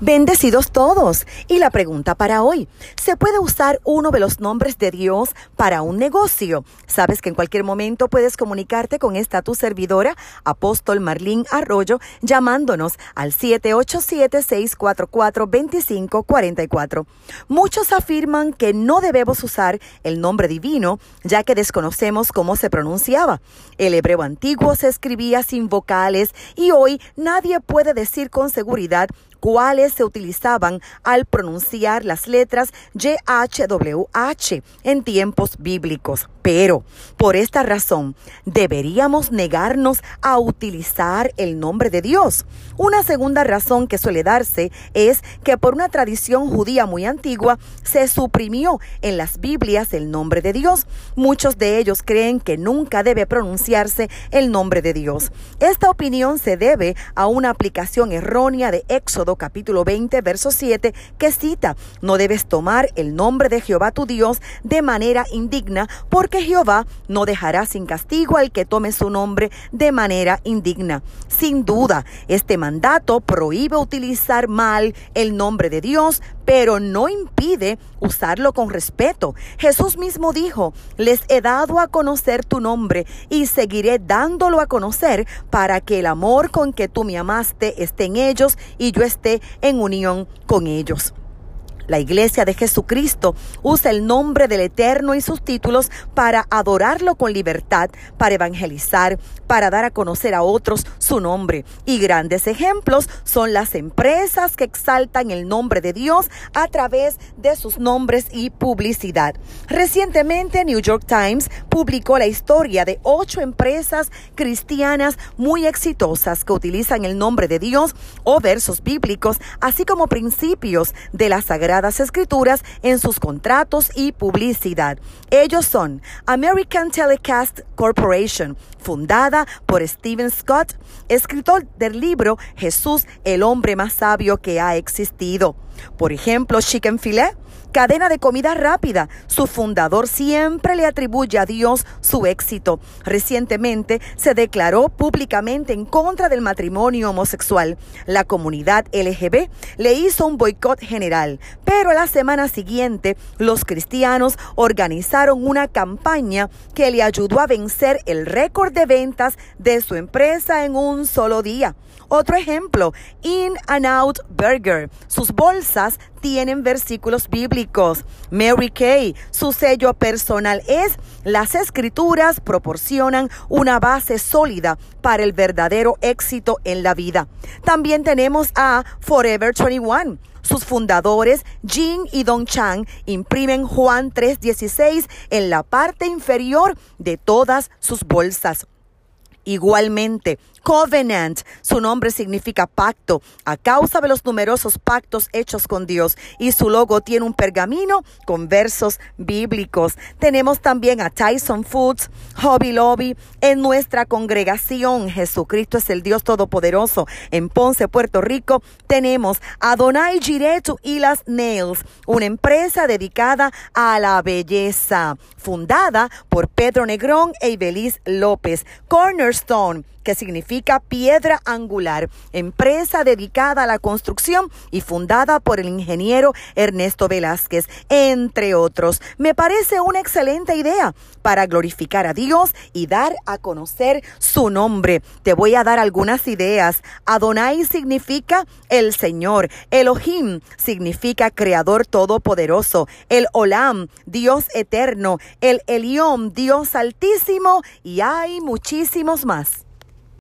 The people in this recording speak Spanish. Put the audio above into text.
Bendecidos todos. Y la pregunta para hoy, ¿se puede usar uno de los nombres de Dios para un negocio? Sabes que en cualquier momento puedes comunicarte con esta tu servidora, apóstol Marlín Arroyo, llamándonos al 787-644-2544. Muchos afirman que no debemos usar el nombre divino, ya que desconocemos cómo se pronunciaba. El hebreo antiguo se escribía sin vocales y hoy nadie puede decir con seguridad cuáles se utilizaban al pronunciar las letras YHWH en tiempos bíblicos. Pero, por esta razón, deberíamos negarnos a utilizar el nombre de Dios. Una segunda razón que suele darse es que por una tradición judía muy antigua se suprimió en las Biblias el nombre de Dios. Muchos de ellos creen que nunca debe pronunciarse el nombre de Dios. Esta opinión se debe a una aplicación errónea de Éxodo capítulo 20, verso 7, que cita, no debes tomar el nombre de Jehová tu Dios de manera indigna por que Jehová no dejará sin castigo al que tome su nombre de manera indigna. Sin duda, este mandato prohíbe utilizar mal el nombre de Dios, pero no impide usarlo con respeto. Jesús mismo dijo, les he dado a conocer tu nombre y seguiré dándolo a conocer para que el amor con que tú me amaste esté en ellos y yo esté en unión con ellos. La iglesia de Jesucristo usa el nombre del Eterno y sus títulos para adorarlo con libertad, para evangelizar, para dar a conocer a otros su nombre. Y grandes ejemplos son las empresas que exaltan el nombre de Dios a través de sus nombres y publicidad. Recientemente New York Times publicó la historia de ocho empresas cristianas muy exitosas que utilizan el nombre de Dios o versos bíblicos, así como principios de la Sagrada Escrituras en sus contratos y publicidad. Ellos son American Telecast Corporation, fundada por Stephen Scott, escritor del libro Jesús, el hombre más sabio que ha existido. Por ejemplo, Chicken Filet, cadena de comida rápida. Su fundador siempre le atribuye a Dios su éxito. Recientemente se declaró públicamente en contra del matrimonio homosexual. La comunidad LGB le hizo un boicot general, pero la semana siguiente los cristianos organizaron una campaña que le ayudó a vencer el récord de ventas de su empresa en un solo día. Otro ejemplo, In and Out Burger. Sus bolsas tienen versículos bíblicos. Mary Kay, su sello personal es las escrituras proporcionan una base sólida para el verdadero éxito en la vida. También tenemos a Forever 21. Sus fundadores, Jin y Dong Chang, imprimen Juan 3:16 en la parte inferior de todas sus bolsas. Igualmente, Covenant, su nombre significa pacto, a causa de los numerosos pactos hechos con Dios. Y su logo tiene un pergamino con versos bíblicos. Tenemos también a Tyson Foods, Hobby Lobby. En nuestra congregación, Jesucristo es el Dios Todopoderoso. En Ponce, Puerto Rico, tenemos a Donai Giretu y las Nails, una empresa dedicada a la belleza, fundada por Pedro Negrón e Ibeliz López. Cornerstone que significa piedra angular, empresa dedicada a la construcción y fundada por el ingeniero Ernesto Velázquez, entre otros. Me parece una excelente idea para glorificar a Dios y dar a conocer su nombre. Te voy a dar algunas ideas. Adonai significa el Señor. Elohim significa Creador Todopoderoso. El Olam, Dios eterno. El Elión, Dios altísimo. Y hay muchísimos más.